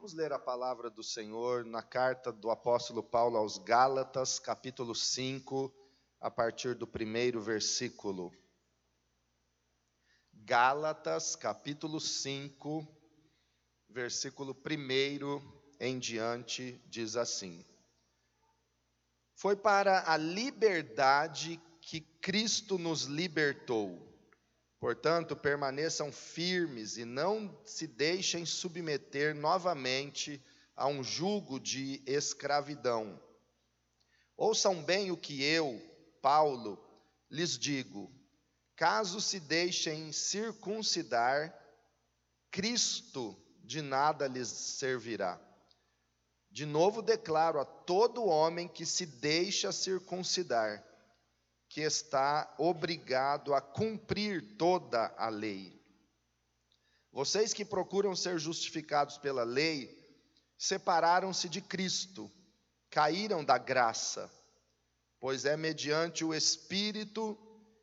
Vamos ler a palavra do Senhor na carta do apóstolo Paulo aos Gálatas, capítulo 5, a partir do primeiro versículo. Gálatas, capítulo 5, versículo 1 em diante, diz assim: Foi para a liberdade que Cristo nos libertou. Portanto, permaneçam firmes e não se deixem submeter novamente a um jugo de escravidão. Ouçam bem o que eu, Paulo, lhes digo: caso se deixem circuncidar, Cristo de nada lhes servirá. De novo declaro a todo homem que se deixa circuncidar que está obrigado a cumprir toda a lei. Vocês que procuram ser justificados pela lei, separaram-se de Cristo, caíram da graça, pois é mediante o Espírito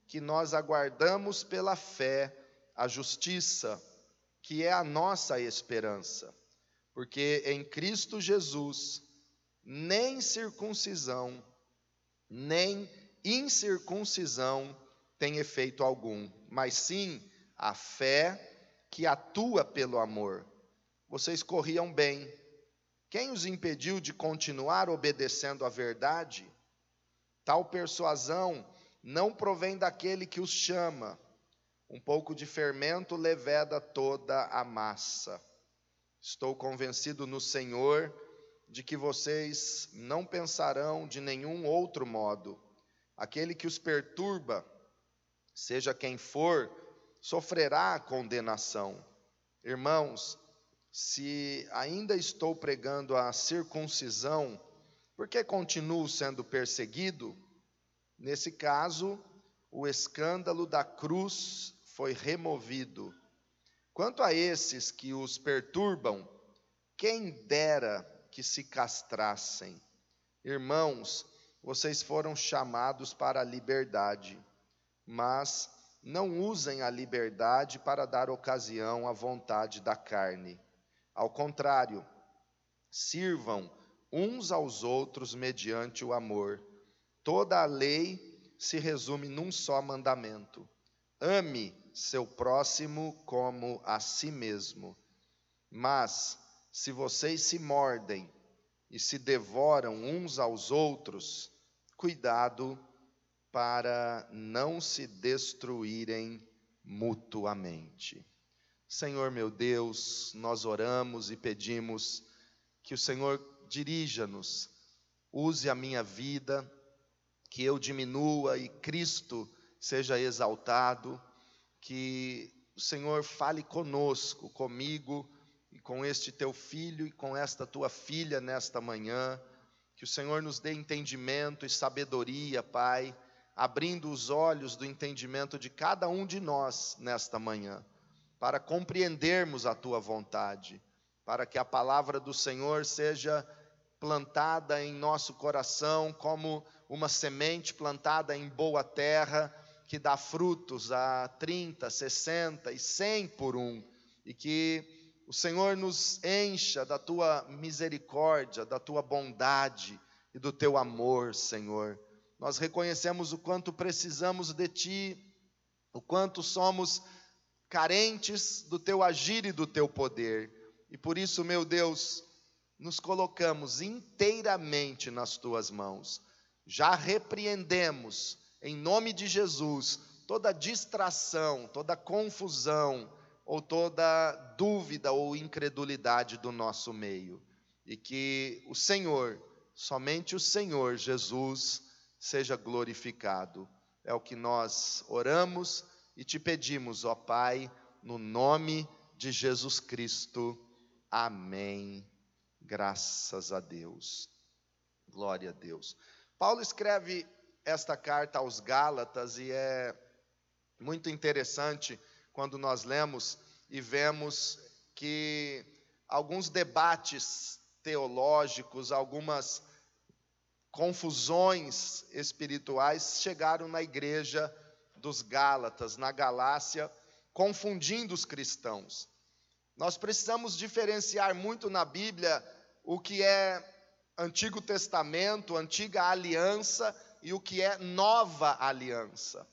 que nós aguardamos pela fé a justiça, que é a nossa esperança. Porque em Cristo Jesus, nem circuncisão, nem incircuncisão tem efeito algum, mas sim a fé que atua pelo amor. Vocês corriam bem. Quem os impediu de continuar obedecendo à verdade? Tal persuasão não provém daquele que os chama. Um pouco de fermento leveda toda a massa. Estou convencido no Senhor de que vocês não pensarão de nenhum outro modo Aquele que os perturba, seja quem for, sofrerá condenação. Irmãos, se ainda estou pregando a circuncisão, por que continuo sendo perseguido? Nesse caso, o escândalo da cruz foi removido. Quanto a esses que os perturbam, quem dera que se castrassem. Irmãos, vocês foram chamados para a liberdade, mas não usem a liberdade para dar ocasião à vontade da carne. Ao contrário, sirvam uns aos outros mediante o amor. Toda a lei se resume num só mandamento: ame seu próximo como a si mesmo. Mas, se vocês se mordem e se devoram uns aos outros, cuidado para não se destruírem mutuamente. Senhor meu Deus, nós oramos e pedimos que o Senhor dirija-nos, use a minha vida, que eu diminua e Cristo seja exaltado, que o Senhor fale conosco, comigo e com este teu filho e com esta tua filha nesta manhã que o Senhor nos dê entendimento e sabedoria, Pai, abrindo os olhos do entendimento de cada um de nós nesta manhã, para compreendermos a tua vontade, para que a palavra do Senhor seja plantada em nosso coração como uma semente plantada em boa terra, que dá frutos a 30, 60 e 100 por um, e que o Senhor nos encha da tua misericórdia, da tua bondade e do teu amor, Senhor. Nós reconhecemos o quanto precisamos de ti, o quanto somos carentes do teu agir e do teu poder. E por isso, meu Deus, nos colocamos inteiramente nas tuas mãos. Já repreendemos, em nome de Jesus, toda distração, toda confusão, ou toda dúvida ou incredulidade do nosso meio. E que o Senhor, somente o Senhor Jesus, seja glorificado. É o que nós oramos e te pedimos, ó Pai, no nome de Jesus Cristo. Amém. Graças a Deus. Glória a Deus. Paulo escreve esta carta aos Gálatas e é muito interessante quando nós lemos e vemos que alguns debates teológicos, algumas confusões espirituais chegaram na igreja dos Gálatas, na Galácia, confundindo os cristãos. Nós precisamos diferenciar muito na Bíblia o que é Antigo Testamento, Antiga Aliança e o que é Nova Aliança.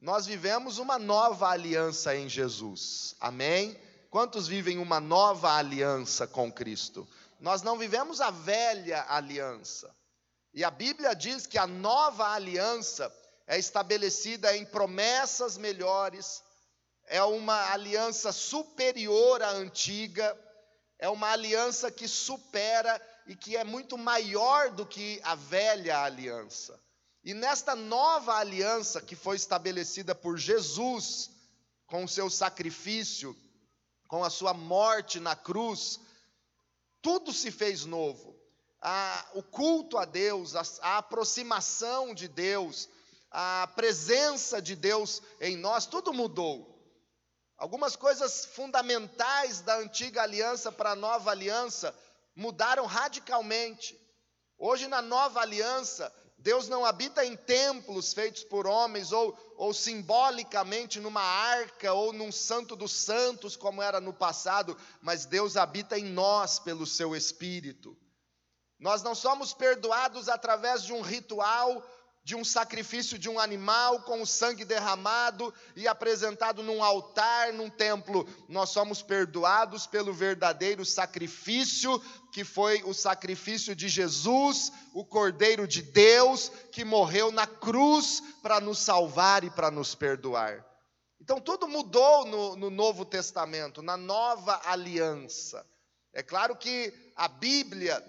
Nós vivemos uma nova aliança em Jesus, amém? Quantos vivem uma nova aliança com Cristo? Nós não vivemos a velha aliança. E a Bíblia diz que a nova aliança é estabelecida em promessas melhores, é uma aliança superior à antiga, é uma aliança que supera e que é muito maior do que a velha aliança. E nesta nova aliança que foi estabelecida por Jesus, com o seu sacrifício, com a sua morte na cruz, tudo se fez novo. A, o culto a Deus, a, a aproximação de Deus, a presença de Deus em nós, tudo mudou. Algumas coisas fundamentais da antiga aliança para a nova aliança mudaram radicalmente. Hoje, na nova aliança, Deus não habita em templos feitos por homens ou, ou simbolicamente numa arca ou num santo dos santos, como era no passado, mas Deus habita em nós pelo seu Espírito. Nós não somos perdoados através de um ritual de um sacrifício de um animal com o sangue derramado e apresentado num altar, num templo. Nós somos perdoados pelo verdadeiro sacrifício, que foi o sacrifício de Jesus, o Cordeiro de Deus, que morreu na cruz para nos salvar e para nos perdoar. Então tudo mudou no, no Novo Testamento, na nova aliança. É claro que a Bíblia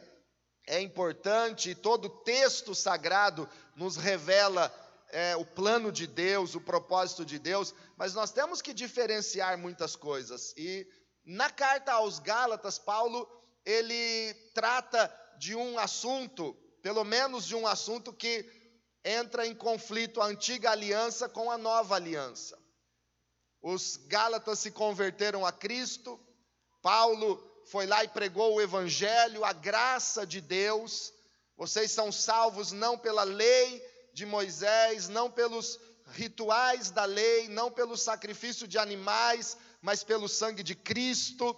é importante, e todo texto sagrado nos revela é, o plano de Deus, o propósito de Deus, mas nós temos que diferenciar muitas coisas. E na carta aos Gálatas, Paulo ele trata de um assunto, pelo menos de um assunto que entra em conflito a antiga aliança com a nova aliança. Os Gálatas se converteram a Cristo, Paulo foi lá e pregou o Evangelho, a graça de Deus. Vocês são salvos não pela lei de Moisés, não pelos rituais da lei, não pelo sacrifício de animais, mas pelo sangue de Cristo,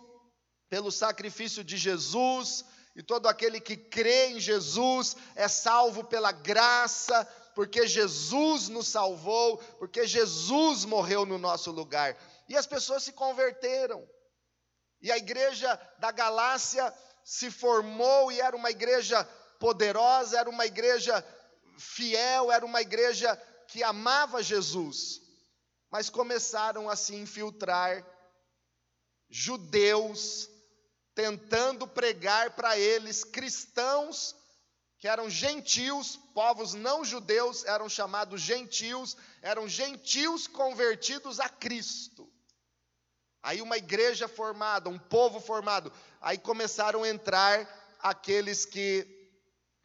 pelo sacrifício de Jesus. E todo aquele que crê em Jesus é salvo pela graça, porque Jesus nos salvou, porque Jesus morreu no nosso lugar. E as pessoas se converteram. E a igreja da Galácia se formou e era uma igreja poderosa, era uma igreja fiel, era uma igreja que amava Jesus. Mas começaram a se infiltrar judeus, tentando pregar para eles cristãos que eram gentios, povos não judeus eram chamados gentios, eram gentios convertidos a Cristo. Aí uma igreja formada, um povo formado. Aí começaram a entrar aqueles que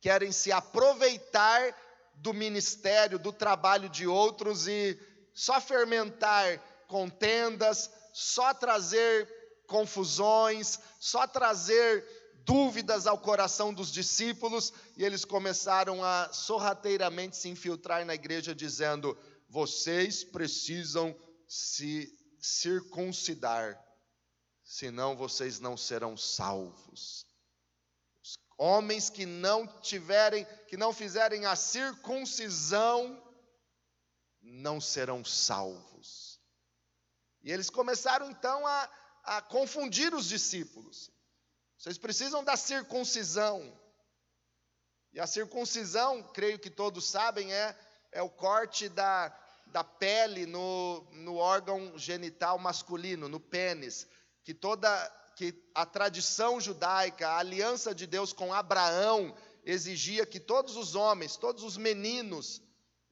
querem se aproveitar do ministério, do trabalho de outros e só fermentar contendas, só trazer confusões, só trazer dúvidas ao coração dos discípulos, e eles começaram a sorrateiramente se infiltrar na igreja, dizendo: vocês precisam se circuncidar, senão vocês não serão salvos. Os homens que não tiverem, que não fizerem a circuncisão, não serão salvos. E eles começaram então a, a confundir os discípulos. Vocês precisam da circuncisão. E a circuncisão, creio que todos sabem, é, é o corte da, da pele no, no órgão genital masculino, no pênis, que toda que a tradição judaica, a aliança de Deus com Abraão exigia que todos os homens, todos os meninos,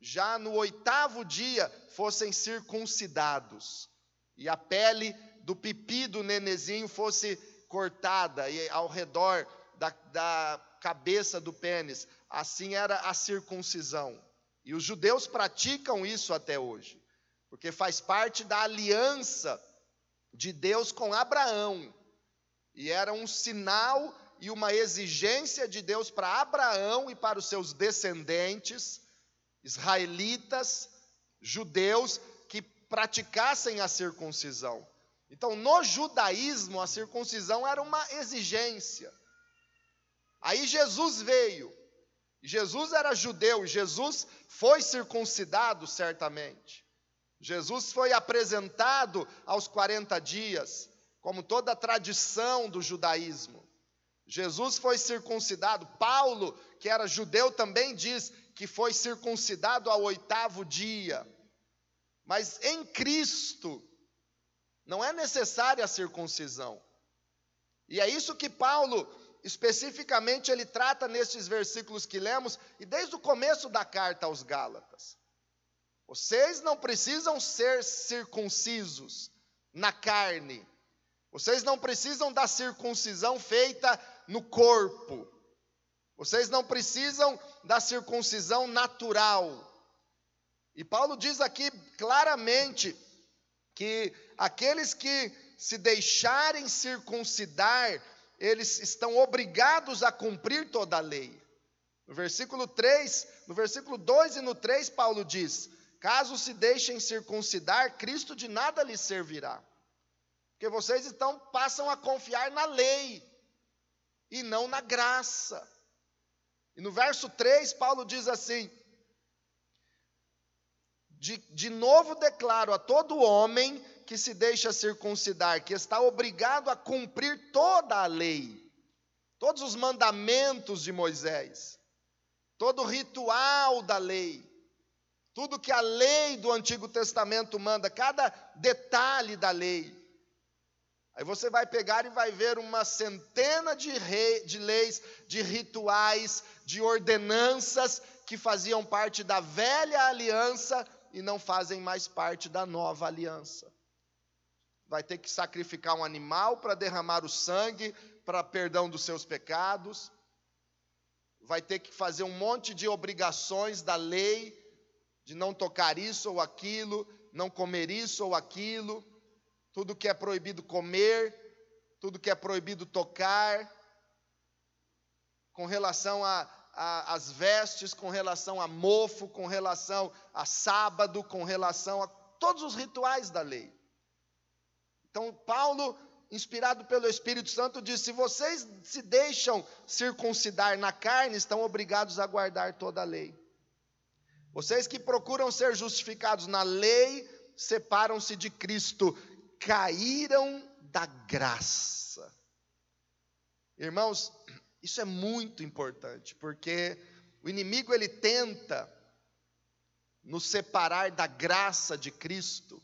já no oitavo dia fossem circuncidados e a pele do pipi do nenezinho fosse cortada e ao redor da, da cabeça do pênis. Assim era a circuncisão. E os judeus praticam isso até hoje, porque faz parte da aliança de Deus com Abraão. E era um sinal e uma exigência de Deus para Abraão e para os seus descendentes, israelitas, judeus, que praticassem a circuncisão. Então, no judaísmo, a circuncisão era uma exigência. Aí Jesus veio. Jesus era judeu, Jesus foi circuncidado certamente. Jesus foi apresentado aos 40 dias, como toda a tradição do judaísmo. Jesus foi circuncidado. Paulo, que era judeu, também diz que foi circuncidado ao oitavo dia. Mas em Cristo não é necessária a circuncisão. E é isso que Paulo, especificamente, ele trata nesses versículos que lemos, e desde o começo da carta aos Gálatas. Vocês não precisam ser circuncisos na carne. Vocês não precisam da circuncisão feita no corpo. Vocês não precisam da circuncisão natural. E Paulo diz aqui claramente que aqueles que se deixarem circuncidar, eles estão obrigados a cumprir toda a lei. No versículo 3, no versículo 2 e no 3, Paulo diz: Caso se deixem circuncidar, Cristo de nada lhes servirá. Porque vocês então passam a confiar na lei e não na graça. E no verso 3, Paulo diz assim: de, de novo declaro a todo homem que se deixa circuncidar, que está obrigado a cumprir toda a lei, todos os mandamentos de Moisés, todo o ritual da lei, tudo que a lei do Antigo Testamento manda, cada detalhe da lei. Aí você vai pegar e vai ver uma centena de, rei, de leis, de rituais, de ordenanças que faziam parte da velha aliança e não fazem mais parte da nova aliança. Vai ter que sacrificar um animal para derramar o sangue para perdão dos seus pecados. Vai ter que fazer um monte de obrigações da lei, de não tocar isso ou aquilo, não comer isso ou aquilo, tudo que é proibido comer, tudo que é proibido tocar, com relação a as vestes, com relação a mofo, com relação a sábado, com relação a todos os rituais da lei. Então, Paulo, inspirado pelo Espírito Santo, diz: se vocês se deixam circuncidar na carne, estão obrigados a guardar toda a lei. Vocês que procuram ser justificados na lei, separam-se de Cristo, caíram da graça. Irmãos, isso é muito importante, porque o inimigo ele tenta nos separar da graça de Cristo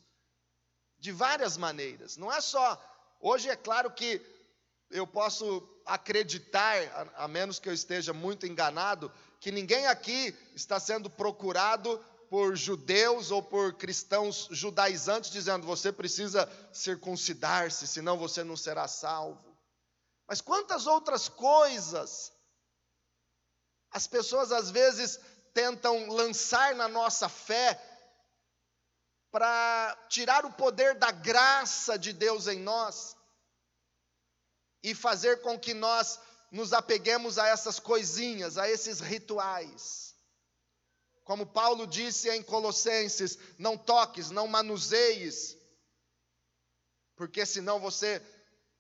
de várias maneiras. Não é só hoje é claro que eu posso acreditar, a, a menos que eu esteja muito enganado, que ninguém aqui está sendo procurado por judeus ou por cristãos judaizantes dizendo você precisa circuncidar-se, senão você não será salvo. Mas quantas outras coisas as pessoas às vezes tentam lançar na nossa fé para tirar o poder da graça de Deus em nós e fazer com que nós nos apeguemos a essas coisinhas, a esses rituais. Como Paulo disse em Colossenses: não toques, não manuseies, porque senão você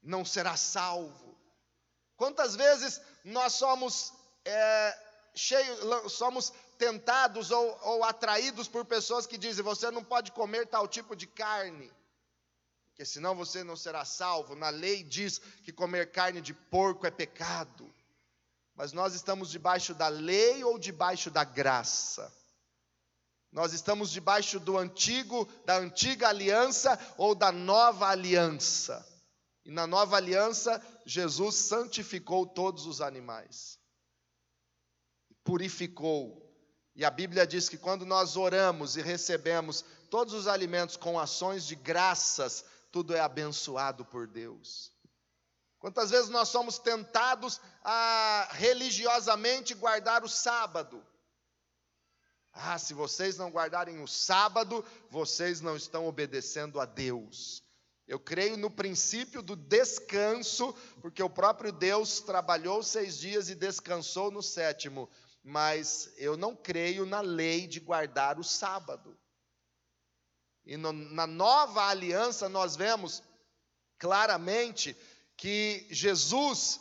não será salvo. Quantas vezes nós somos é, cheios, somos tentados ou, ou atraídos por pessoas que dizem: você não pode comer tal tipo de carne, porque senão você não será salvo. Na lei diz que comer carne de porco é pecado. Mas nós estamos debaixo da lei ou debaixo da graça? Nós estamos debaixo do antigo, da antiga aliança ou da nova aliança? E na nova aliança, Jesus santificou todos os animais, purificou. E a Bíblia diz que quando nós oramos e recebemos todos os alimentos com ações de graças, tudo é abençoado por Deus. Quantas vezes nós somos tentados a religiosamente guardar o sábado? Ah, se vocês não guardarem o sábado, vocês não estão obedecendo a Deus. Eu creio no princípio do descanso, porque o próprio Deus trabalhou seis dias e descansou no sétimo. Mas eu não creio na lei de guardar o sábado. E no, na nova aliança nós vemos claramente que Jesus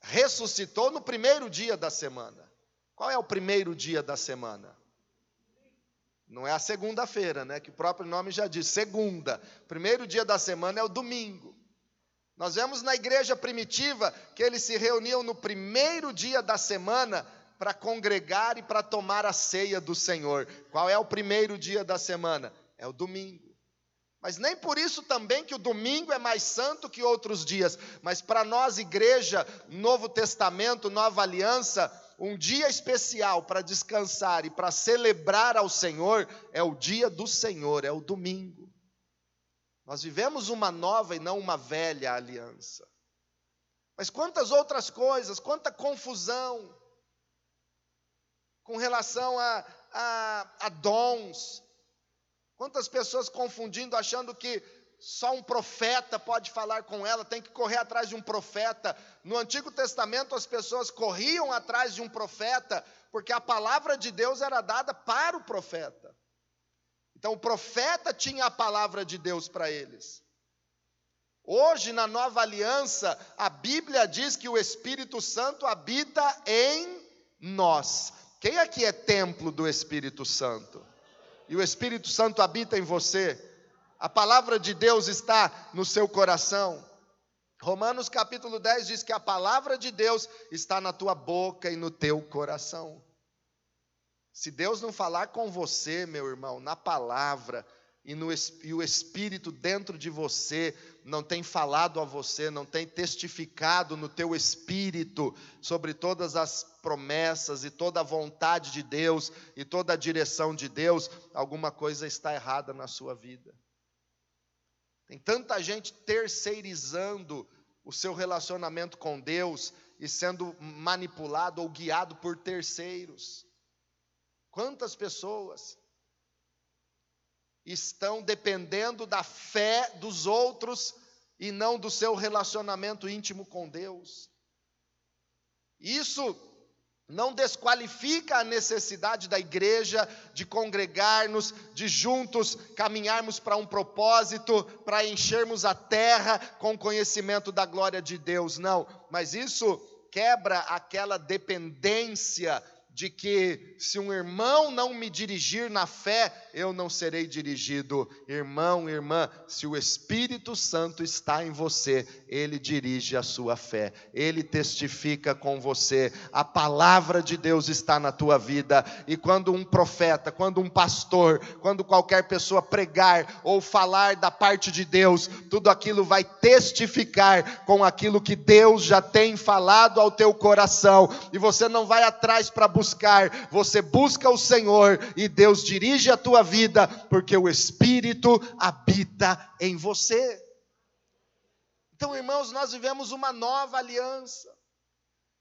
ressuscitou no primeiro dia da semana. Qual é o primeiro dia da semana? Não é a segunda-feira, né? Que o próprio nome já diz, segunda. Primeiro dia da semana é o domingo. Nós vemos na igreja primitiva que eles se reuniam no primeiro dia da semana para congregar e para tomar a ceia do Senhor. Qual é o primeiro dia da semana? É o domingo. Mas nem por isso também que o domingo é mais santo que outros dias. Mas para nós, igreja, Novo Testamento, Nova Aliança, um dia especial para descansar e para celebrar ao Senhor é o dia do Senhor, é o domingo. Nós vivemos uma nova e não uma velha aliança. Mas quantas outras coisas, quanta confusão com relação a, a, a dons, Quantas pessoas confundindo, achando que só um profeta pode falar com ela, tem que correr atrás de um profeta. No Antigo Testamento, as pessoas corriam atrás de um profeta, porque a palavra de Deus era dada para o profeta. Então, o profeta tinha a palavra de Deus para eles. Hoje, na nova aliança, a Bíblia diz que o Espírito Santo habita em nós. Quem aqui é templo do Espírito Santo? e o Espírito Santo habita em você, a palavra de Deus está no seu coração. Romanos capítulo 10 diz que a palavra de Deus está na tua boca e no teu coração. Se Deus não falar com você, meu irmão, na palavra, e, no, e o Espírito dentro de você não tem falado a você, não tem testificado no teu espírito sobre todas as promessas e toda a vontade de Deus e toda a direção de Deus, alguma coisa está errada na sua vida. Tem tanta gente terceirizando o seu relacionamento com Deus e sendo manipulado ou guiado por terceiros. Quantas pessoas estão dependendo da fé dos outros e não do seu relacionamento íntimo com Deus. Isso não desqualifica a necessidade da igreja de congregar-nos, de juntos caminharmos para um propósito, para enchermos a terra com conhecimento da glória de Deus, não, mas isso quebra aquela dependência de que se um irmão não me dirigir na fé, eu não serei dirigido. Irmão, irmã, se o Espírito Santo está em você, ele dirige a sua fé, ele testifica com você. A palavra de Deus está na tua vida, e quando um profeta, quando um pastor, quando qualquer pessoa pregar ou falar da parte de Deus, tudo aquilo vai testificar com aquilo que Deus já tem falado ao teu coração, e você não vai atrás para buscar buscar, você busca o Senhor e Deus dirige a tua vida, porque o Espírito habita em você. Então, irmãos, nós vivemos uma nova aliança.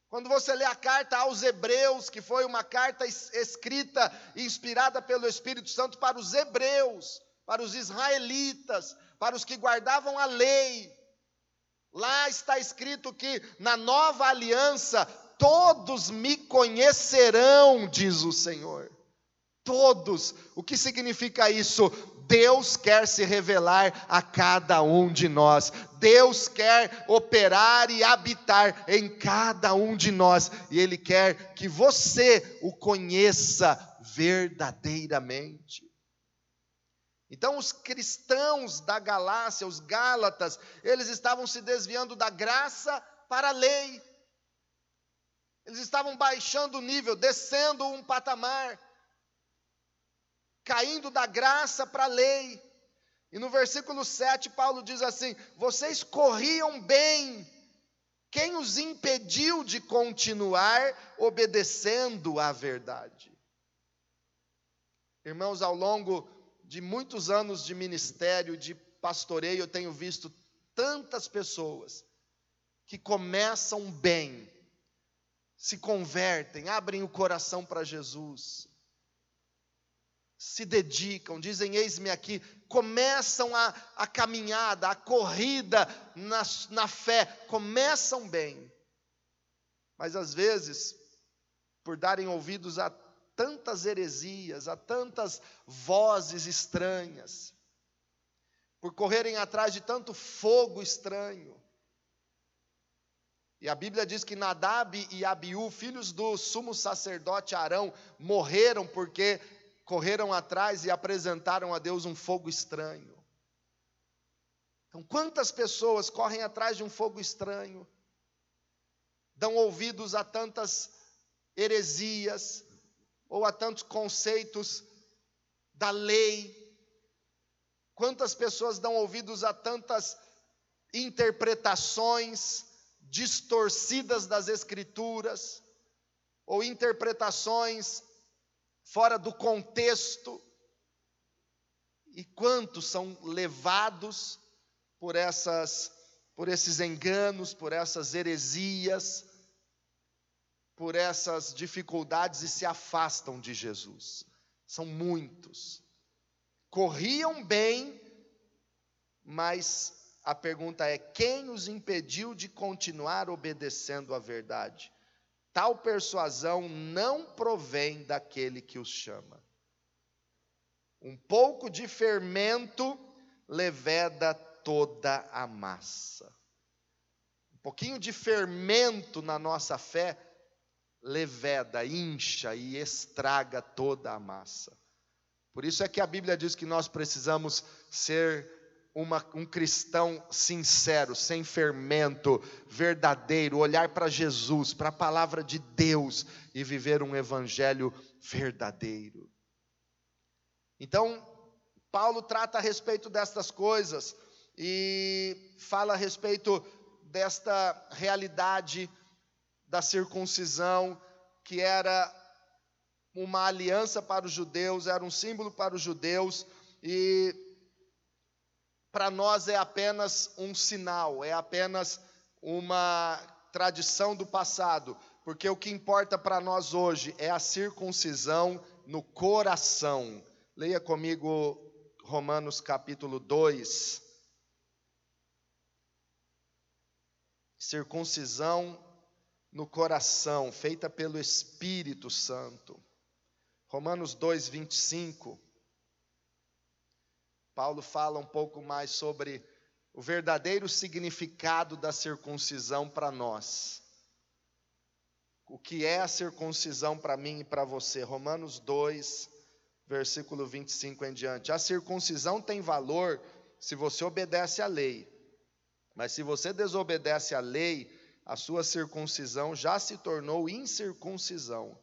Quando você lê a carta aos Hebreus, que foi uma carta escrita e inspirada pelo Espírito Santo para os hebreus, para os israelitas, para os que guardavam a lei, lá está escrito que na nova aliança todos me conhecerão, diz o Senhor. Todos. O que significa isso? Deus quer se revelar a cada um de nós. Deus quer operar e habitar em cada um de nós. E Ele quer que você o conheça verdadeiramente. Então, os cristãos da Galácia, os Gálatas, eles estavam se desviando da graça para a lei. Eles estavam baixando o nível, descendo um patamar, caindo da graça para a lei. E no versículo 7, Paulo diz assim: Vocês corriam bem, quem os impediu de continuar obedecendo à verdade? Irmãos, ao longo de muitos anos de ministério, de pastoreio, eu tenho visto tantas pessoas que começam bem, se convertem, abrem o coração para Jesus, se dedicam, dizem: Eis-me aqui, começam a, a caminhada, a corrida na, na fé, começam bem, mas às vezes, por darem ouvidos a tantas heresias, a tantas vozes estranhas, por correrem atrás de tanto fogo estranho. E a Bíblia diz que Nadab e Abiú, filhos do sumo sacerdote Arão, morreram porque correram atrás e apresentaram a Deus um fogo estranho. Então, quantas pessoas correm atrás de um fogo estranho, dão ouvidos a tantas heresias ou a tantos conceitos da lei? Quantas pessoas dão ouvidos a tantas interpretações distorcidas das Escrituras, ou interpretações fora do contexto, e quantos são levados por essas por esses enganos, por essas heresias, por essas dificuldades e se afastam de Jesus. São muitos. Corriam bem, mas a pergunta é: quem os impediu de continuar obedecendo à verdade? Tal persuasão não provém daquele que os chama. Um pouco de fermento leveda toda a massa. Um pouquinho de fermento na nossa fé leveda, incha e estraga toda a massa. Por isso é que a Bíblia diz que nós precisamos ser uma, um cristão sincero, sem fermento, verdadeiro, olhar para Jesus, para a palavra de Deus e viver um evangelho verdadeiro. Então, Paulo trata a respeito destas coisas e fala a respeito desta realidade da circuncisão, que era uma aliança para os judeus, era um símbolo para os judeus, e para nós é apenas um sinal, é apenas uma tradição do passado, porque o que importa para nós hoje é a circuncisão no coração. Leia comigo Romanos capítulo 2. Circuncisão no coração, feita pelo Espírito Santo. Romanos 2, 25. Paulo fala um pouco mais sobre o verdadeiro significado da circuncisão para nós. O que é a circuncisão para mim e para você? Romanos 2, versículo 25 em diante. A circuncisão tem valor se você obedece à lei. Mas se você desobedece à lei, a sua circuncisão já se tornou incircuncisão.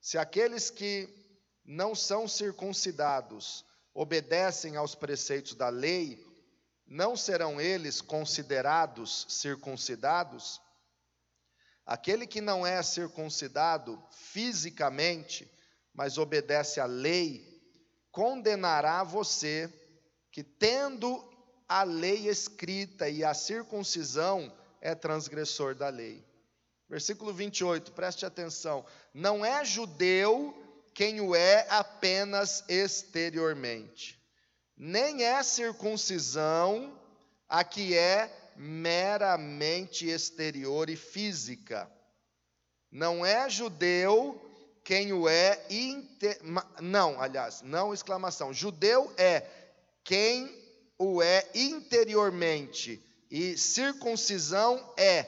Se aqueles que não são circuncidados obedecem aos preceitos da lei, não serão eles considerados circuncidados? Aquele que não é circuncidado fisicamente, mas obedece à lei, condenará você que, tendo a lei escrita e a circuncisão, é transgressor da lei. Versículo 28, preste atenção: não é judeu quem o é apenas exteriormente. Nem é circuncisão a que é meramente exterior e física. Não é judeu quem o é inter... não, aliás, não exclamação. Judeu é quem o é interiormente e circuncisão é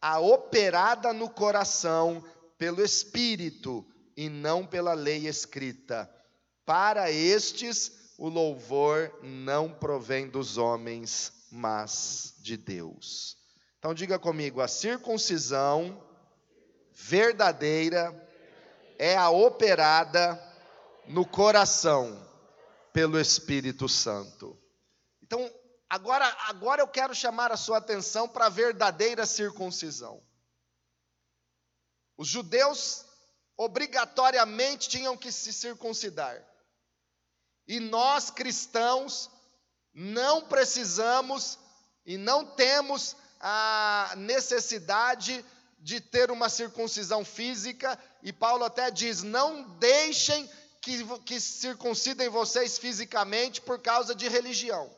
a operada no coração pelo espírito e não pela lei escrita. Para estes, o louvor não provém dos homens, mas de Deus. Então diga comigo: a circuncisão verdadeira é a operada no coração pelo Espírito Santo. Então, agora, agora eu quero chamar a sua atenção para a verdadeira circuncisão. Os judeus obrigatoriamente tinham que se circuncidar. E nós cristãos não precisamos e não temos a necessidade de ter uma circuncisão física, e Paulo até diz: não deixem que, que circuncidem vocês fisicamente por causa de religião.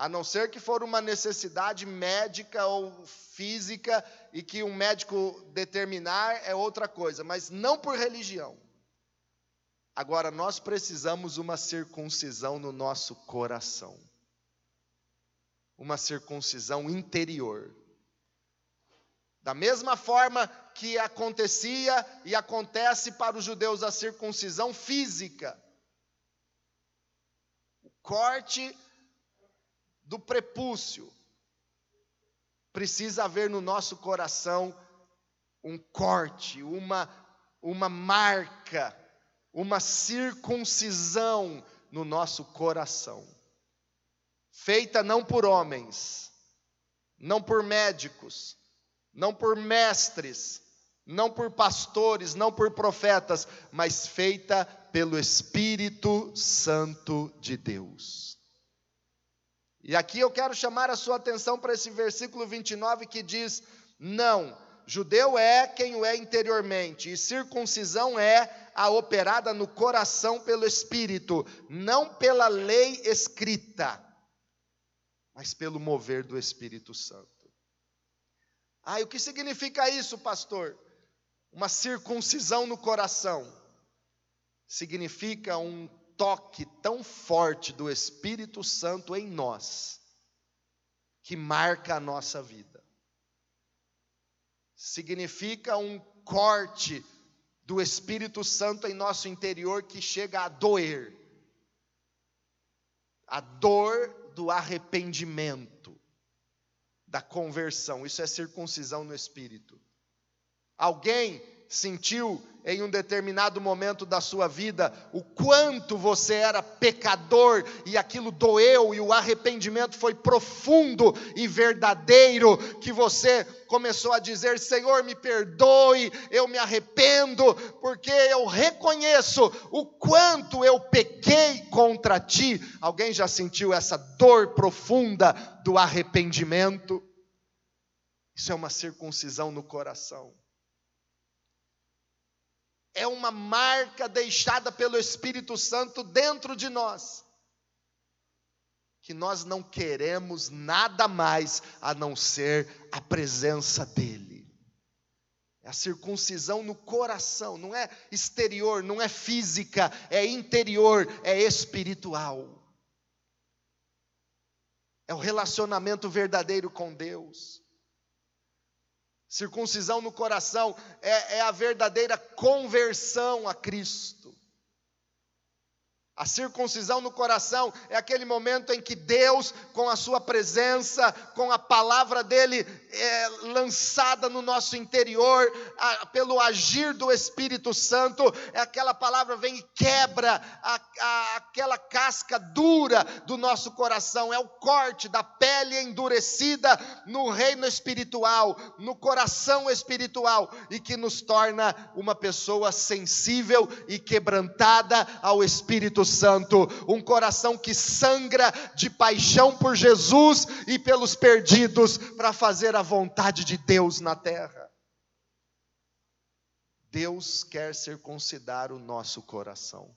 A não ser que for uma necessidade médica ou física e que um médico determinar é outra coisa, mas não por religião. Agora, nós precisamos uma circuncisão no nosso coração, uma circuncisão interior. Da mesma forma que acontecia e acontece para os judeus a circuncisão física, o corte do prepúcio, precisa haver no nosso coração um corte, uma, uma marca, uma circuncisão no nosso coração, feita não por homens, não por médicos, não por mestres, não por pastores, não por profetas, mas feita pelo Espírito Santo de Deus. E aqui eu quero chamar a sua atenção para esse versículo 29 que diz: Não, judeu é quem o é interiormente, e circuncisão é a operada no coração pelo Espírito, não pela lei escrita, mas pelo mover do Espírito Santo. Ah, e o que significa isso, pastor? Uma circuncisão no coração. Significa um toque tão forte do Espírito Santo em nós, que marca a nossa vida. Significa um corte do Espírito Santo em nosso interior que chega a doer. A dor do arrependimento da conversão. Isso é circuncisão no espírito. Alguém sentiu em um determinado momento da sua vida o quanto você era pecador e aquilo doeu e o arrependimento foi profundo e verdadeiro, que você começou a dizer: Senhor, me perdoe, eu me arrependo, porque eu reconheço o quanto eu pequei contra ti. Alguém já sentiu essa dor profunda do arrependimento? Isso é uma circuncisão no coração é uma marca deixada pelo Espírito Santo dentro de nós, que nós não queremos nada mais a não ser a presença dEle. É a circuncisão no coração, não é exterior, não é física, é interior, é espiritual. É o relacionamento verdadeiro com Deus. Circuncisão no coração é, é a verdadeira conversão a Cristo. A circuncisão no coração é aquele momento em que Deus, com a Sua presença, com a palavra dEle é, lançada no nosso interior, a, pelo agir do Espírito Santo, é aquela palavra vem e quebra a, a, aquela casca dura do nosso coração, é o corte da pele endurecida no reino espiritual, no coração espiritual, e que nos torna uma pessoa sensível e quebrantada ao Espírito Santo, um coração que sangra de paixão por Jesus e pelos perdidos, para fazer a vontade de Deus na terra. Deus quer circuncidar o nosso coração.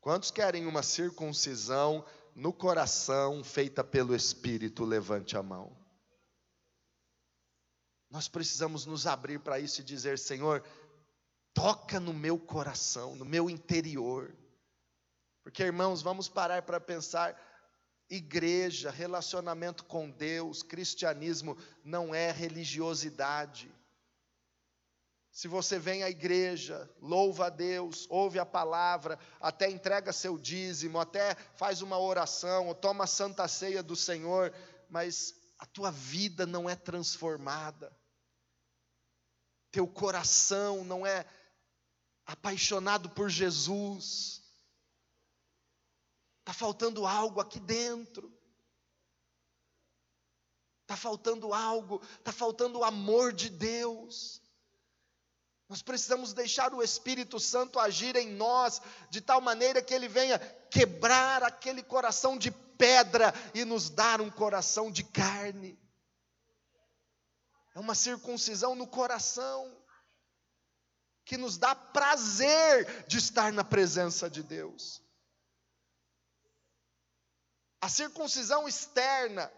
Quantos querem uma circuncisão no coração feita pelo Espírito? Levante a mão. Nós precisamos nos abrir para isso e dizer: Senhor, toca no meu coração, no meu interior. Porque, irmãos, vamos parar para pensar: igreja, relacionamento com Deus, cristianismo não é religiosidade. Se você vem à igreja, louva a Deus, ouve a palavra, até entrega seu dízimo, até faz uma oração, ou toma a santa ceia do Senhor, mas a tua vida não é transformada, teu coração não é apaixonado por Jesus, está faltando algo aqui dentro. Está faltando algo, está faltando o amor de Deus. Nós precisamos deixar o Espírito Santo agir em nós, de tal maneira que ele venha quebrar aquele coração de pedra e nos dar um coração de carne. É uma circuncisão no coração, que nos dá prazer de estar na presença de Deus. A circuncisão externa,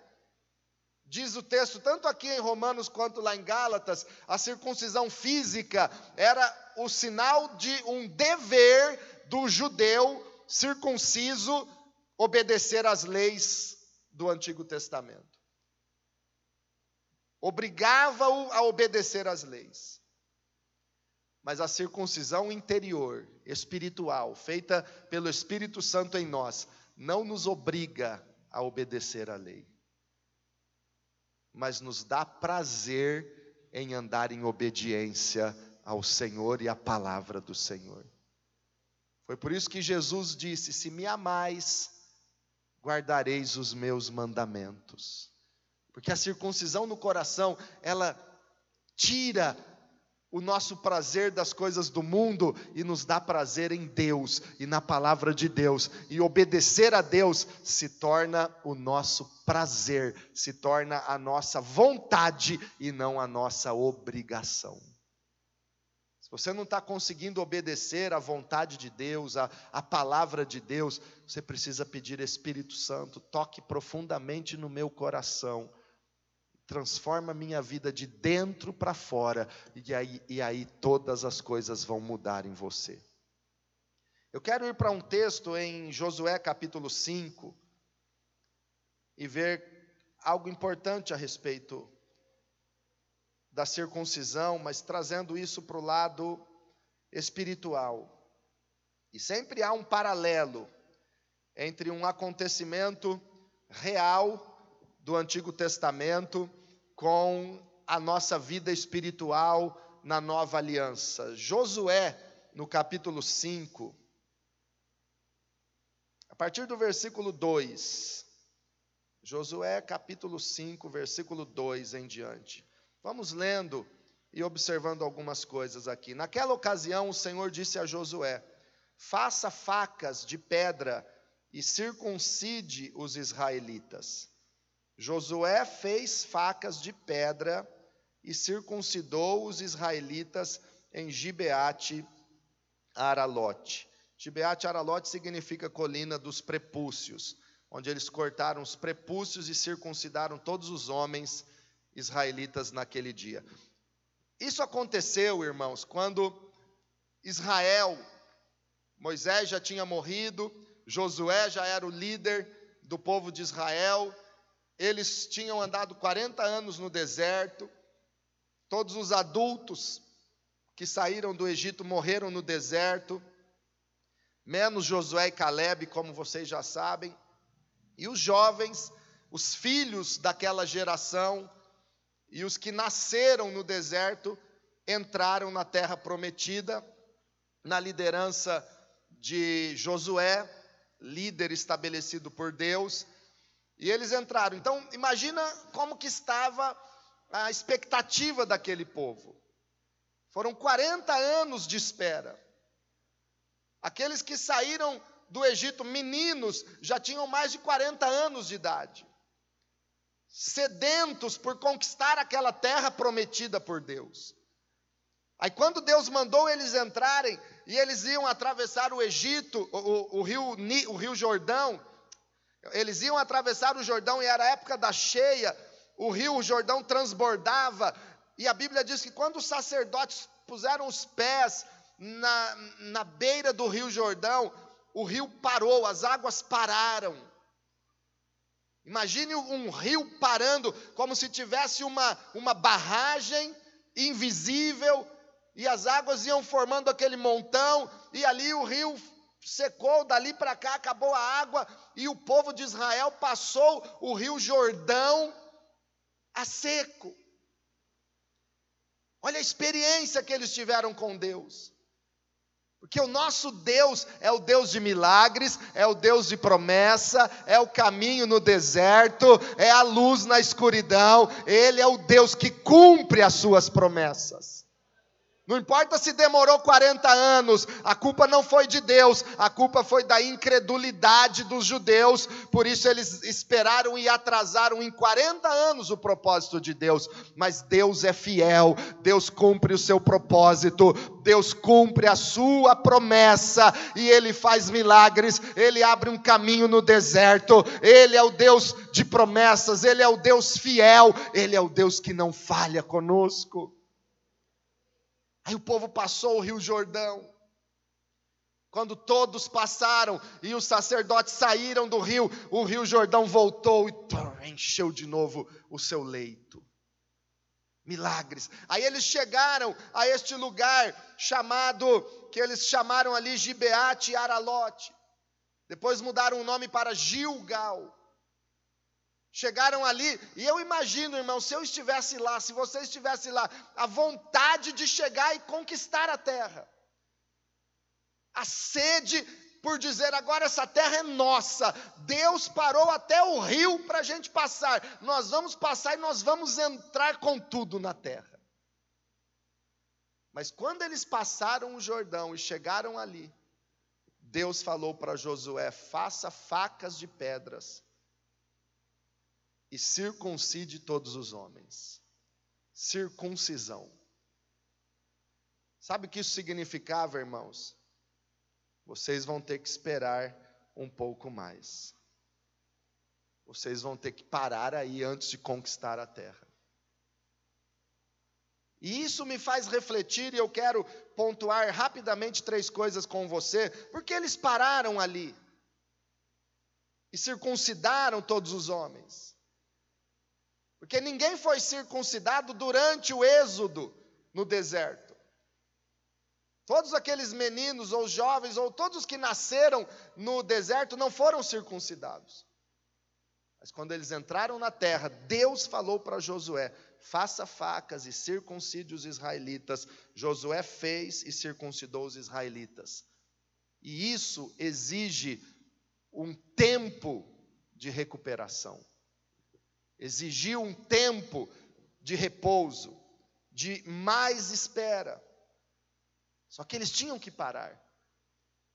Diz o texto, tanto aqui em Romanos quanto lá em Gálatas, a circuncisão física era o sinal de um dever do judeu circunciso obedecer às leis do Antigo Testamento. Obrigava-o a obedecer às leis. Mas a circuncisão interior, espiritual, feita pelo Espírito Santo em nós, não nos obriga a obedecer à lei, mas nos dá prazer em andar em obediência ao Senhor e à palavra do Senhor. Foi por isso que Jesus disse: Se me amais, guardareis os meus mandamentos. Porque a circuncisão no coração, ela tira o nosso prazer das coisas do mundo e nos dá prazer em Deus e na palavra de Deus. E obedecer a Deus se torna o nosso prazer, se torna a nossa vontade e não a nossa obrigação. Se você não está conseguindo obedecer à vontade de Deus, à, palavra de Deus, você precisa pedir Espírito Santo, toque profundamente no meu coração transforma minha vida de dentro para fora, e aí, e aí todas as coisas vão mudar em você. Eu quero ir para um texto em Josué capítulo 5 e ver algo importante a respeito da circuncisão, mas trazendo isso para o lado espiritual. E sempre há um paralelo entre um acontecimento real do Antigo Testamento com a nossa vida espiritual na nova aliança. Josué, no capítulo 5, a partir do versículo 2. Josué, capítulo 5, versículo 2 em diante. Vamos lendo e observando algumas coisas aqui. Naquela ocasião, o Senhor disse a Josué: Faça facas de pedra e circuncide os israelitas. Josué fez facas de pedra e circuncidou os israelitas em Gibeate Aralote. Gibeate Aralote significa colina dos prepúcios, onde eles cortaram os prepúcios e circuncidaram todos os homens israelitas naquele dia. Isso aconteceu, irmãos, quando Israel, Moisés já tinha morrido, Josué já era o líder do povo de Israel, eles tinham andado 40 anos no deserto, todos os adultos que saíram do Egito morreram no deserto, menos Josué e Caleb, como vocês já sabem, e os jovens, os filhos daquela geração, e os que nasceram no deserto, entraram na terra prometida, na liderança de Josué, líder estabelecido por Deus, e eles entraram. Então, imagina como que estava a expectativa daquele povo. Foram 40 anos de espera. Aqueles que saíram do Egito, meninos, já tinham mais de 40 anos de idade. Sedentos por conquistar aquela terra prometida por Deus. Aí, quando Deus mandou eles entrarem, e eles iam atravessar o Egito, o, o, o rio, o rio Jordão, eles iam atravessar o Jordão e era a época da cheia, o rio Jordão transbordava, e a Bíblia diz que quando os sacerdotes puseram os pés na, na beira do rio Jordão, o rio parou, as águas pararam. Imagine um rio parando, como se tivesse uma, uma barragem invisível, e as águas iam formando aquele montão, e ali o rio secou, dali para cá acabou a água, e o povo de Israel passou o rio Jordão a seco. Olha a experiência que eles tiveram com Deus. Porque o nosso Deus é o Deus de milagres, é o Deus de promessa, é o caminho no deserto, é a luz na escuridão, Ele é o Deus que cumpre as suas promessas. Não importa se demorou 40 anos, a culpa não foi de Deus, a culpa foi da incredulidade dos judeus, por isso eles esperaram e atrasaram em 40 anos o propósito de Deus. Mas Deus é fiel, Deus cumpre o seu propósito, Deus cumpre a sua promessa e ele faz milagres, ele abre um caminho no deserto, ele é o Deus de promessas, ele é o Deus fiel, ele é o Deus que não falha conosco. Aí o povo passou o Rio Jordão. Quando todos passaram e os sacerdotes saíram do rio, o Rio Jordão voltou e encheu de novo o seu leito. Milagres. Aí eles chegaram a este lugar chamado, que eles chamaram ali Gibeate e Aralote. Depois mudaram o nome para Gilgal. Chegaram ali, e eu imagino, irmão, se eu estivesse lá, se você estivesse lá, a vontade de chegar e conquistar a terra a sede por dizer agora essa terra é nossa. Deus parou até o rio para a gente passar. Nós vamos passar e nós vamos entrar com tudo na terra. Mas quando eles passaram o Jordão e chegaram ali, Deus falou para Josué: faça facas de pedras e circuncide todos os homens. Circuncisão. Sabe o que isso significava, irmãos? vocês vão ter que esperar um pouco mais. Vocês vão ter que parar aí antes de conquistar a terra. E isso me faz refletir, e eu quero pontuar rapidamente três coisas com você, porque eles pararam ali e circuncidaram todos os homens. Porque ninguém foi circuncidado durante o êxodo no deserto. Todos aqueles meninos ou jovens ou todos que nasceram no deserto não foram circuncidados. Mas quando eles entraram na terra, Deus falou para Josué: faça facas e circuncide os israelitas. Josué fez e circuncidou os israelitas. E isso exige um tempo de recuperação. Exigiu um tempo de repouso, de mais espera. Só que eles tinham que parar.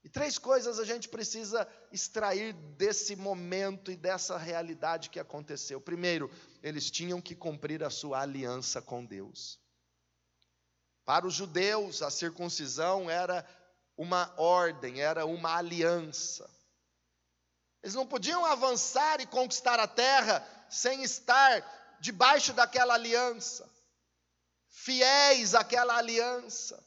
E três coisas a gente precisa extrair desse momento e dessa realidade que aconteceu. Primeiro, eles tinham que cumprir a sua aliança com Deus. Para os judeus, a circuncisão era uma ordem, era uma aliança. Eles não podiam avançar e conquistar a terra sem estar debaixo daquela aliança, fiéis àquela aliança.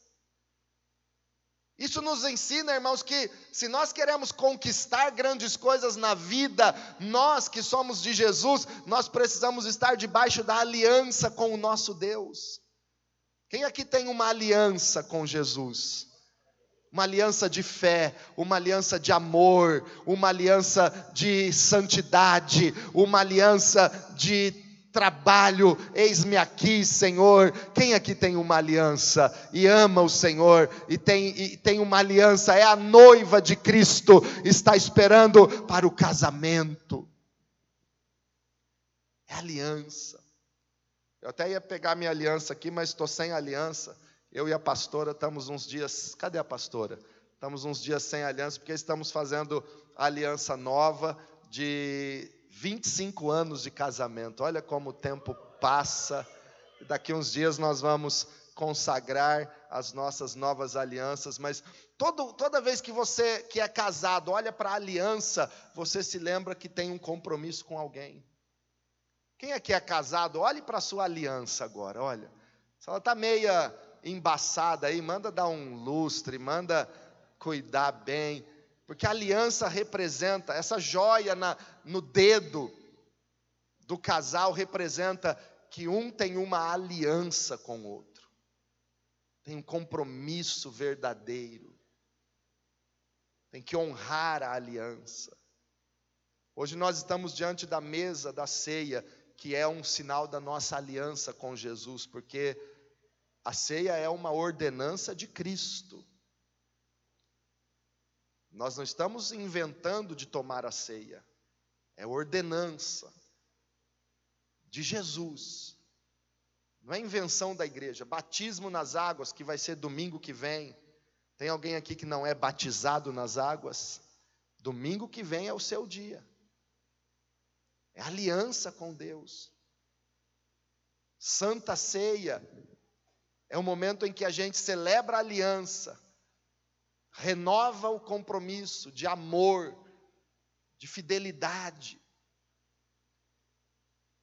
Isso nos ensina, irmãos, que se nós queremos conquistar grandes coisas na vida, nós que somos de Jesus, nós precisamos estar debaixo da aliança com o nosso Deus. Quem aqui tem uma aliança com Jesus? Uma aliança de fé, uma aliança de amor, uma aliança de santidade, uma aliança de trabalho, eis-me aqui, Senhor. Quem aqui tem uma aliança e ama o Senhor e tem, e tem uma aliança, é a noiva de Cristo, está esperando para o casamento. É aliança. Eu até ia pegar minha aliança aqui, mas estou sem aliança. Eu e a pastora estamos uns dias. Cadê a pastora? Estamos uns dias sem aliança, porque estamos fazendo aliança nova de 25 anos de casamento. Olha como o tempo passa. Daqui uns dias nós vamos consagrar as nossas novas alianças, mas todo, toda vez que você que é casado olha para a aliança, você se lembra que tem um compromisso com alguém. Quem aqui é casado, olhe para a sua aliança agora, olha. Se ela está meia embaçada aí, manda dar um lustre, manda cuidar bem. Porque a aliança representa, essa joia na, no dedo do casal representa que um tem uma aliança com o outro, tem um compromisso verdadeiro, tem que honrar a aliança. Hoje nós estamos diante da mesa da ceia, que é um sinal da nossa aliança com Jesus, porque a ceia é uma ordenança de Cristo. Nós não estamos inventando de tomar a ceia, é ordenança de Jesus. Não é invenção da igreja. Batismo nas águas, que vai ser domingo que vem. Tem alguém aqui que não é batizado nas águas? Domingo que vem é o seu dia. É aliança com Deus. Santa Ceia é o momento em que a gente celebra a aliança renova o compromisso de amor, de fidelidade.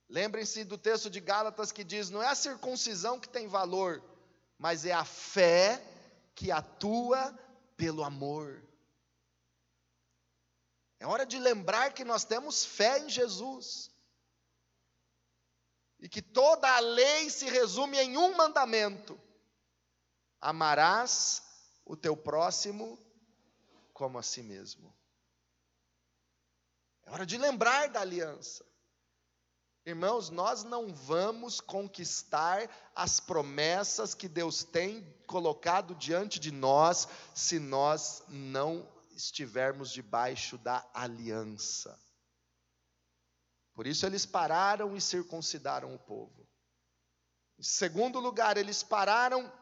Lembrem-se do texto de Gálatas que diz: não é a circuncisão que tem valor, mas é a fé que atua pelo amor. É hora de lembrar que nós temos fé em Jesus. E que toda a lei se resume em um mandamento: amarás o teu próximo como a si mesmo. É hora de lembrar da aliança. Irmãos, nós não vamos conquistar as promessas que Deus tem colocado diante de nós se nós não estivermos debaixo da aliança. Por isso eles pararam e circuncidaram o povo. Em segundo lugar, eles pararam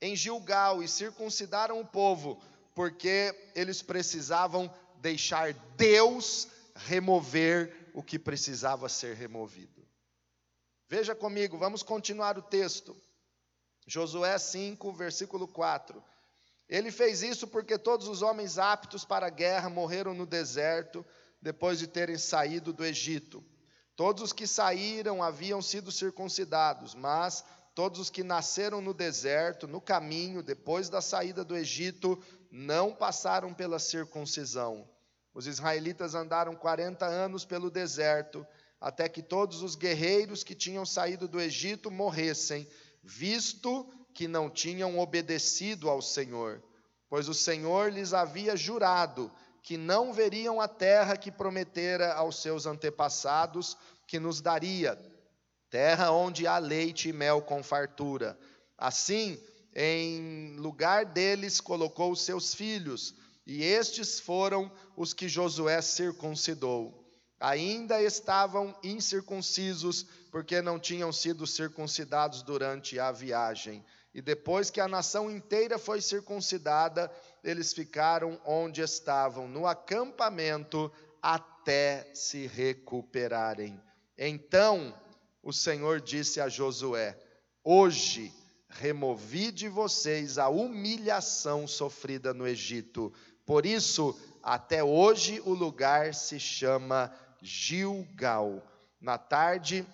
em Gilgal e circuncidaram o povo, porque eles precisavam deixar Deus remover o que precisava ser removido. Veja comigo, vamos continuar o texto. Josué 5, versículo 4. Ele fez isso porque todos os homens aptos para a guerra morreram no deserto depois de terem saído do Egito. Todos os que saíram haviam sido circuncidados, mas todos os que nasceram no deserto, no caminho, depois da saída do Egito, não passaram pela circuncisão. Os israelitas andaram 40 anos pelo deserto, até que todos os guerreiros que tinham saído do Egito morressem, visto que não tinham obedecido ao Senhor, pois o Senhor lhes havia jurado que não veriam a terra que prometera aos seus antepassados que nos daria, terra onde há leite e mel com fartura. Assim, em lugar deles colocou os seus filhos, e estes foram os que Josué circuncidou. Ainda estavam incircuncisos, porque não tinham sido circuncidados durante a viagem. E depois que a nação inteira foi circuncidada, eles ficaram onde estavam, no acampamento, até se recuperarem. Então o Senhor disse a Josué: Hoje removi de vocês a humilhação sofrida no Egito por isso, até hoje o lugar se chama Gilgal. Na tarde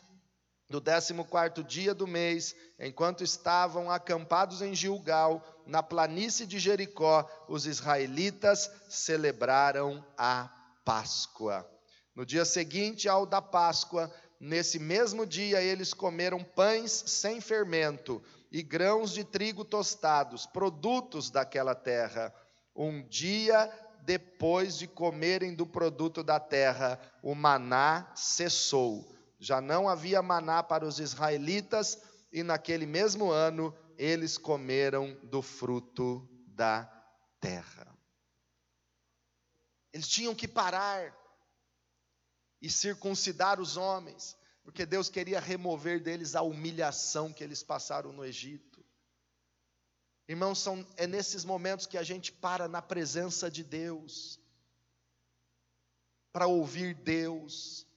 do 14 dia do mês, enquanto estavam acampados em Gilgal, na planície de Jericó, os israelitas celebraram a Páscoa. No dia seguinte ao da Páscoa, nesse mesmo dia eles comeram pães sem fermento e grãos de trigo tostados, produtos daquela terra um dia depois de comerem do produto da terra, o maná cessou. Já não havia maná para os israelitas, e naquele mesmo ano eles comeram do fruto da terra. Eles tinham que parar e circuncidar os homens, porque Deus queria remover deles a humilhação que eles passaram no Egito. Irmãos, são, é nesses momentos que a gente para na presença de Deus, para ouvir Deus,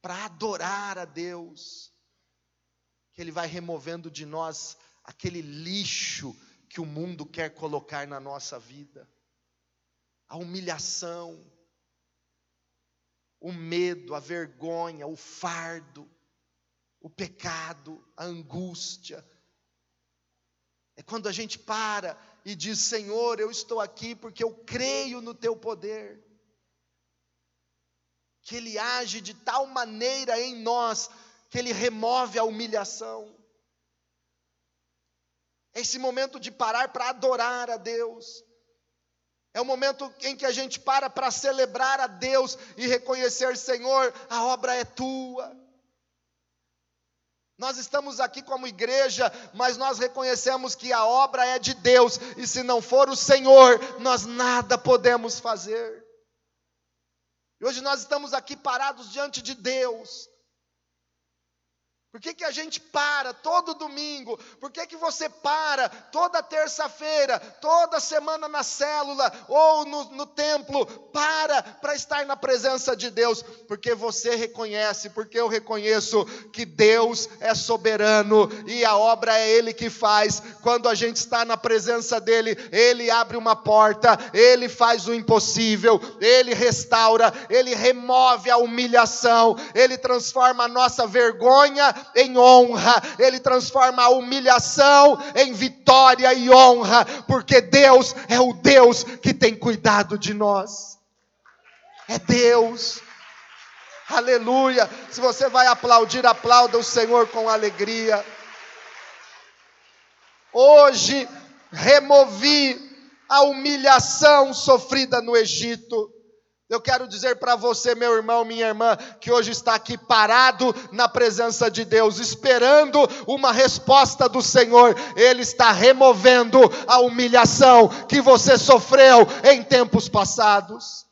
para adorar a Deus, que Ele vai removendo de nós aquele lixo que o mundo quer colocar na nossa vida, a humilhação, o medo, a vergonha, o fardo, o pecado, a angústia, é quando a gente para e diz: Senhor, eu estou aqui porque eu creio no teu poder. Que Ele age de tal maneira em nós que Ele remove a humilhação. É esse momento de parar para adorar a Deus. É o momento em que a gente para para celebrar a Deus e reconhecer: Senhor, a obra é tua. Nós estamos aqui como igreja, mas nós reconhecemos que a obra é de Deus, e se não for o Senhor, nós nada podemos fazer. E hoje nós estamos aqui parados diante de Deus, por que, que a gente para todo domingo? Por que, que você para toda terça-feira, toda semana na célula ou no, no templo? Para para estar na presença de Deus, porque você reconhece, porque eu reconheço que Deus é soberano e a obra é Ele que faz. Quando a gente está na presença dEle, Ele abre uma porta, Ele faz o impossível, Ele restaura, Ele remove a humilhação, Ele transforma a nossa vergonha em honra, Ele transforma a humilhação em vitória e honra, porque Deus é o Deus que tem cuidado de nós. É Deus. Aleluia. Se você vai aplaudir, aplauda o Senhor com alegria. Hoje removi a humilhação sofrida no Egito. Eu quero dizer para você, meu irmão, minha irmã, que hoje está aqui parado na presença de Deus, esperando uma resposta do Senhor. Ele está removendo a humilhação que você sofreu em tempos passados.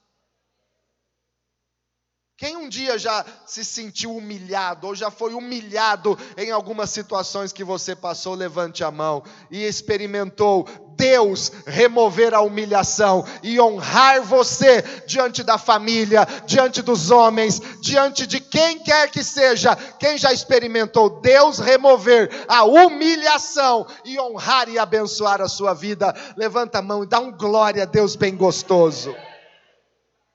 Quem um dia já se sentiu humilhado ou já foi humilhado em algumas situações que você passou, levante a mão e experimentou Deus remover a humilhação e honrar você diante da família, diante dos homens, diante de quem quer que seja. Quem já experimentou Deus remover a humilhação e honrar e abençoar a sua vida, levanta a mão e dá um glória a Deus bem gostoso.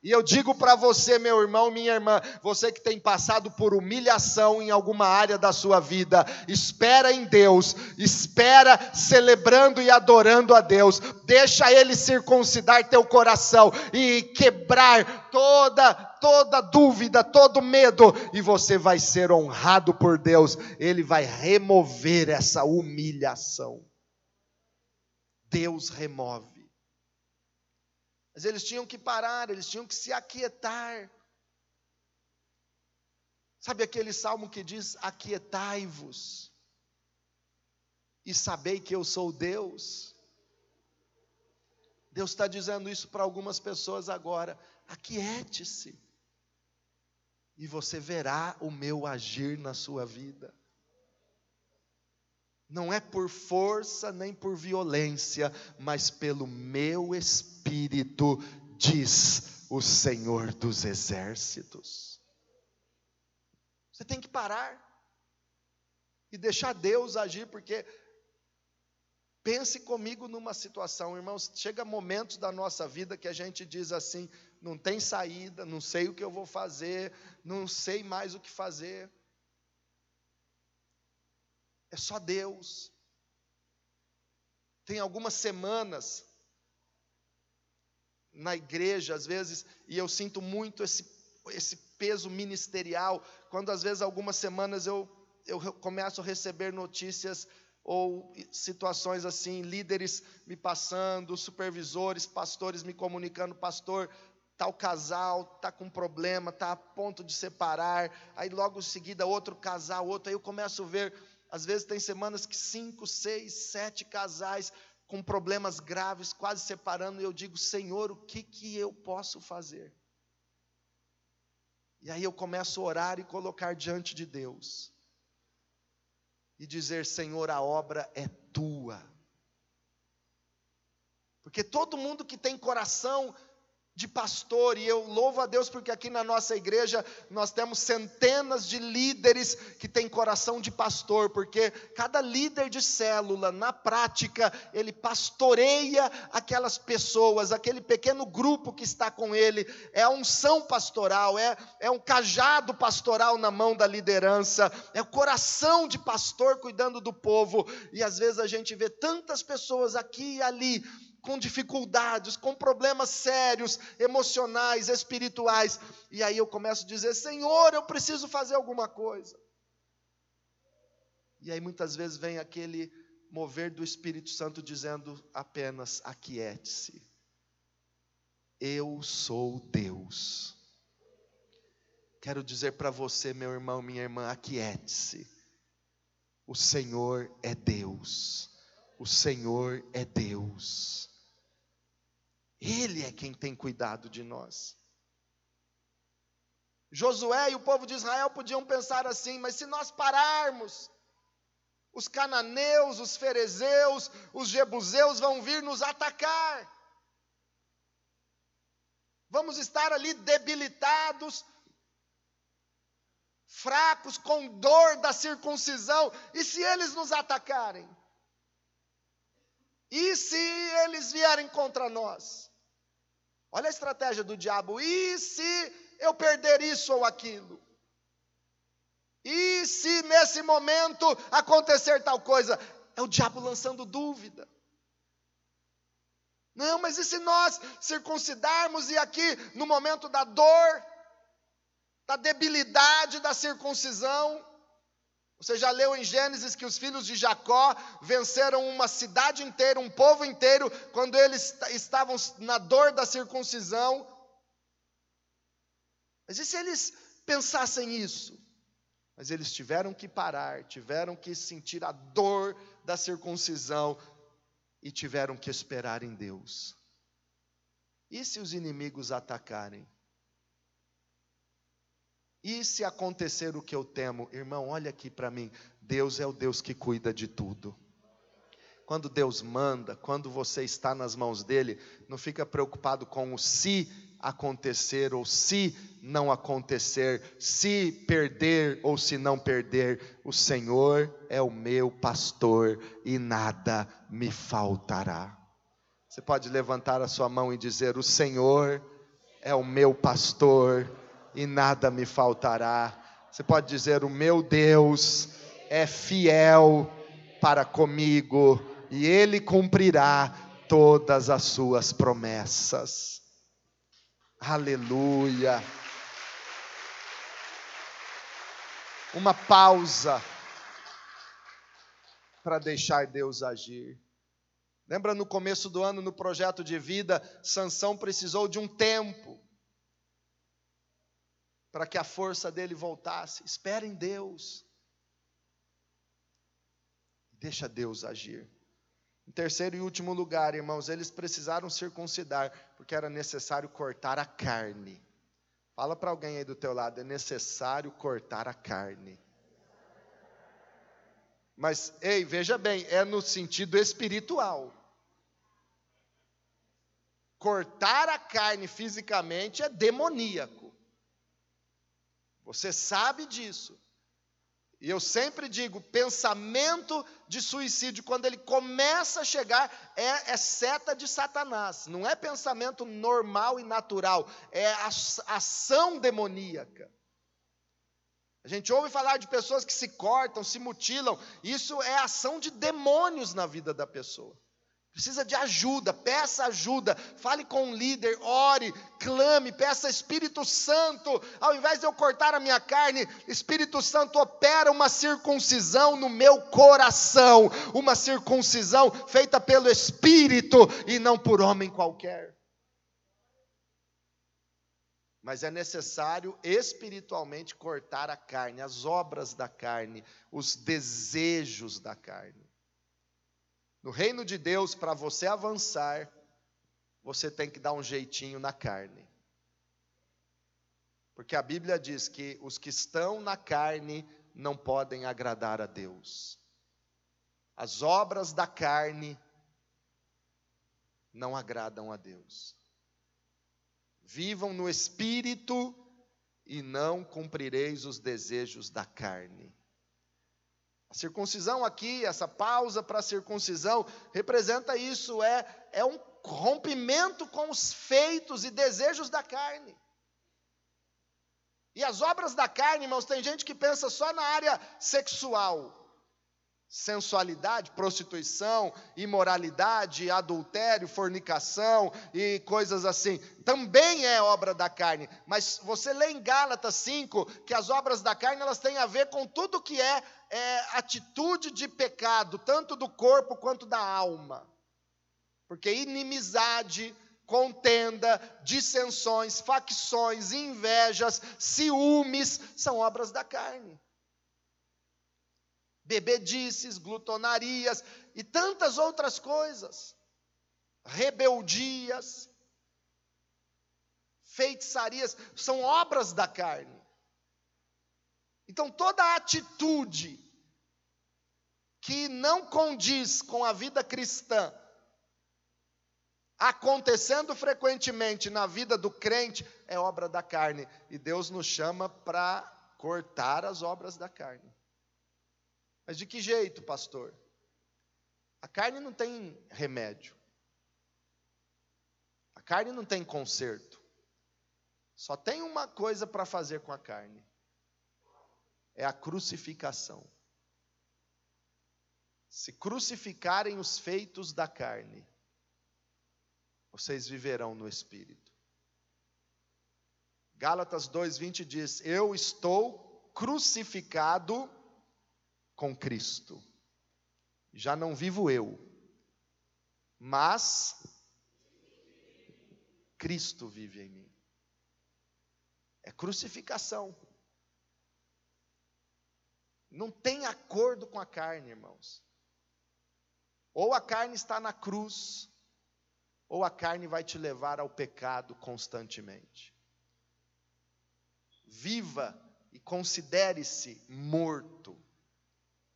E eu digo para você, meu irmão, minha irmã, você que tem passado por humilhação em alguma área da sua vida, espera em Deus, espera celebrando e adorando a Deus, deixa Ele circuncidar teu coração e quebrar toda, toda dúvida, todo medo, e você vai ser honrado por Deus, Ele vai remover essa humilhação. Deus remove. Mas eles tinham que parar, eles tinham que se aquietar. Sabe aquele salmo que diz: Aquietai-vos e sabei que eu sou Deus? Deus está dizendo isso para algumas pessoas agora. Aquiete-se, e você verá o meu agir na sua vida não é por força nem por violência, mas pelo meu espírito, diz o Senhor dos exércitos. Você tem que parar e deixar Deus agir, porque pense comigo numa situação, irmãos, chega momentos da nossa vida que a gente diz assim: não tem saída, não sei o que eu vou fazer, não sei mais o que fazer. É só Deus. Tem algumas semanas na igreja, às vezes, e eu sinto muito esse, esse peso ministerial, quando às vezes algumas semanas eu, eu começo a receber notícias ou situações assim, líderes me passando, supervisores, pastores me comunicando, pastor, tal casal está com problema, está a ponto de separar, aí logo em seguida outro casal, outro, aí eu começo a ver às vezes tem semanas que cinco, seis, sete casais com problemas graves, quase separando, e eu digo, Senhor, o que, que eu posso fazer? E aí eu começo a orar e colocar diante de Deus. E dizer, Senhor, a obra é tua. Porque todo mundo que tem coração de pastor, e eu louvo a Deus porque aqui na nossa igreja nós temos centenas de líderes que têm coração de pastor, porque cada líder de célula, na prática, ele pastoreia aquelas pessoas, aquele pequeno grupo que está com ele, é a unção pastoral, é, é um cajado pastoral na mão da liderança, é o coração de pastor cuidando do povo, e às vezes a gente vê tantas pessoas aqui e ali com dificuldades, com problemas sérios, emocionais, espirituais. E aí eu começo a dizer: Senhor, eu preciso fazer alguma coisa. E aí muitas vezes vem aquele mover do Espírito Santo dizendo apenas: aquiete-se. Eu sou Deus. Quero dizer para você, meu irmão, minha irmã, aquiete-se. O Senhor é Deus. O Senhor é Deus. Ele é quem tem cuidado de nós. Josué e o povo de Israel podiam pensar assim, mas se nós pararmos, os cananeus, os ferezeus, os jebuseus vão vir nos atacar. Vamos estar ali debilitados, fracos, com dor da circuncisão, e se eles nos atacarem? E se eles vierem contra nós? Olha a estratégia do diabo. E se eu perder isso ou aquilo? E se nesse momento acontecer tal coisa? É o diabo lançando dúvida. Não, mas e se nós circuncidarmos e aqui no momento da dor, da debilidade da circuncisão, você já leu em Gênesis que os filhos de Jacó venceram uma cidade inteira, um povo inteiro, quando eles estavam na dor da circuncisão. Mas e se eles pensassem isso? Mas eles tiveram que parar, tiveram que sentir a dor da circuncisão e tiveram que esperar em Deus. E se os inimigos atacarem? E se acontecer o que eu temo? Irmão, olha aqui para mim. Deus é o Deus que cuida de tudo. Quando Deus manda, quando você está nas mãos dele, não fica preocupado com o se acontecer ou se não acontecer, se perder ou se não perder. O Senhor é o meu pastor e nada me faltará. Você pode levantar a sua mão e dizer: O Senhor é o meu pastor e nada me faltará. Você pode dizer: O meu Deus é fiel para comigo e Ele cumprirá todas as suas promessas. Aleluia. Uma pausa para deixar Deus agir. Lembra no começo do ano, no projeto de vida, Sansão precisou de um tempo para que a força dele voltasse. Espera em Deus. Deixa Deus agir. Em terceiro e último lugar, irmãos, eles precisaram circuncidar, porque era necessário cortar a carne. Fala para alguém aí do teu lado, é necessário cortar a carne. Mas, ei, veja bem, é no sentido espiritual. Cortar a carne fisicamente é demoníaco. Você sabe disso. E eu sempre digo: pensamento de suicídio, quando ele começa a chegar, é, é, seta de Satanás. Não é pensamento normal e natural, é ação demoníaca. A gente ouve falar de pessoas que se cortam, se mutilam, isso é ação de demônios na vida da pessoa. Precisa de ajuda, peça ajuda, fale com o líder, ore, clame, peça Espírito Santo. Ao invés de eu cortar a minha carne, Espírito Santo opera uma circuncisão no meu coração, uma circuncisão feita pelo Espírito e não por homem qualquer. Mas é necessário espiritualmente cortar a carne, as obras da carne, os desejos da carne. No reino de Deus, para você avançar, você tem que dar um jeitinho na carne. Porque a Bíblia diz que os que estão na carne não podem agradar a Deus. As obras da carne não agradam a Deus. Vivam no espírito e não cumprireis os desejos da carne. A circuncisão aqui, essa pausa para a circuncisão, representa isso, é, é um rompimento com os feitos e desejos da carne. E as obras da carne, irmãos, tem gente que pensa só na área sexual sensualidade, prostituição, imoralidade, adultério, fornicação e coisas assim. Também é obra da carne, mas você lê em Gálatas 5 que as obras da carne elas têm a ver com tudo que é, é atitude de pecado, tanto do corpo quanto da alma. Porque inimizade, contenda, dissensões, facções, invejas, ciúmes são obras da carne bebedices, glutonarias e tantas outras coisas, rebeldias, feitiçarias, são obras da carne. Então, toda atitude que não condiz com a vida cristã, acontecendo frequentemente na vida do crente, é obra da carne. E Deus nos chama para cortar as obras da carne. Mas de que jeito, pastor? A carne não tem remédio. A carne não tem conserto. Só tem uma coisa para fazer com a carne: é a crucificação. Se crucificarem os feitos da carne, vocês viverão no espírito. Gálatas 2:20 diz: Eu estou crucificado com Cristo. Já não vivo eu, mas Cristo vive em mim. É crucificação. Não tem acordo com a carne, irmãos. Ou a carne está na cruz, ou a carne vai te levar ao pecado constantemente. Viva e considere-se morto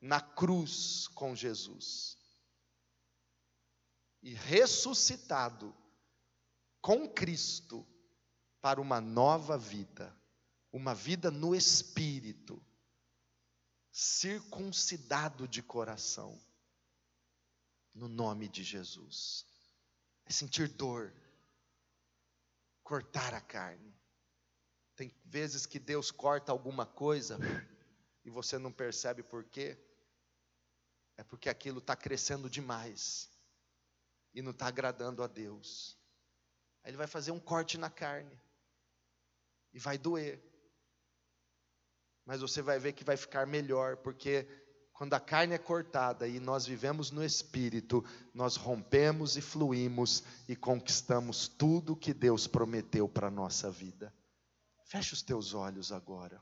na cruz com Jesus. E ressuscitado com Cristo para uma nova vida, uma vida no espírito, circuncidado de coração no nome de Jesus. É sentir dor, cortar a carne. Tem vezes que Deus corta alguma coisa e você não percebe por quê. É porque aquilo está crescendo demais e não está agradando a Deus. Aí Ele vai fazer um corte na carne e vai doer. Mas você vai ver que vai ficar melhor, porque quando a carne é cortada e nós vivemos no espírito, nós rompemos e fluímos e conquistamos tudo que Deus prometeu para a nossa vida. Feche os teus olhos agora.